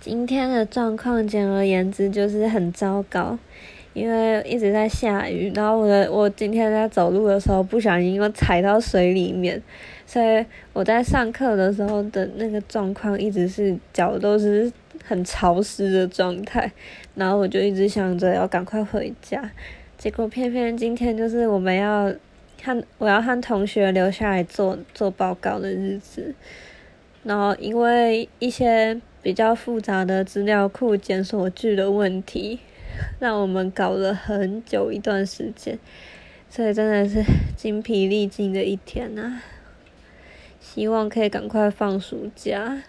今天的状况简而言之就是很糟糕，因为一直在下雨，然后我的我今天在走路的时候不小心又踩到水里面，所以我在上课的时候的那个状况一直是脚都是很潮湿的状态，然后我就一直想着要赶快回家，结果偏偏今天就是我们要和我要和同学留下来做做报告的日子，然后因为一些。比较复杂的资料库检索句的问题，让我们搞了很久一段时间，所以真的是精疲力尽的一天呐。希望可以赶快放暑假。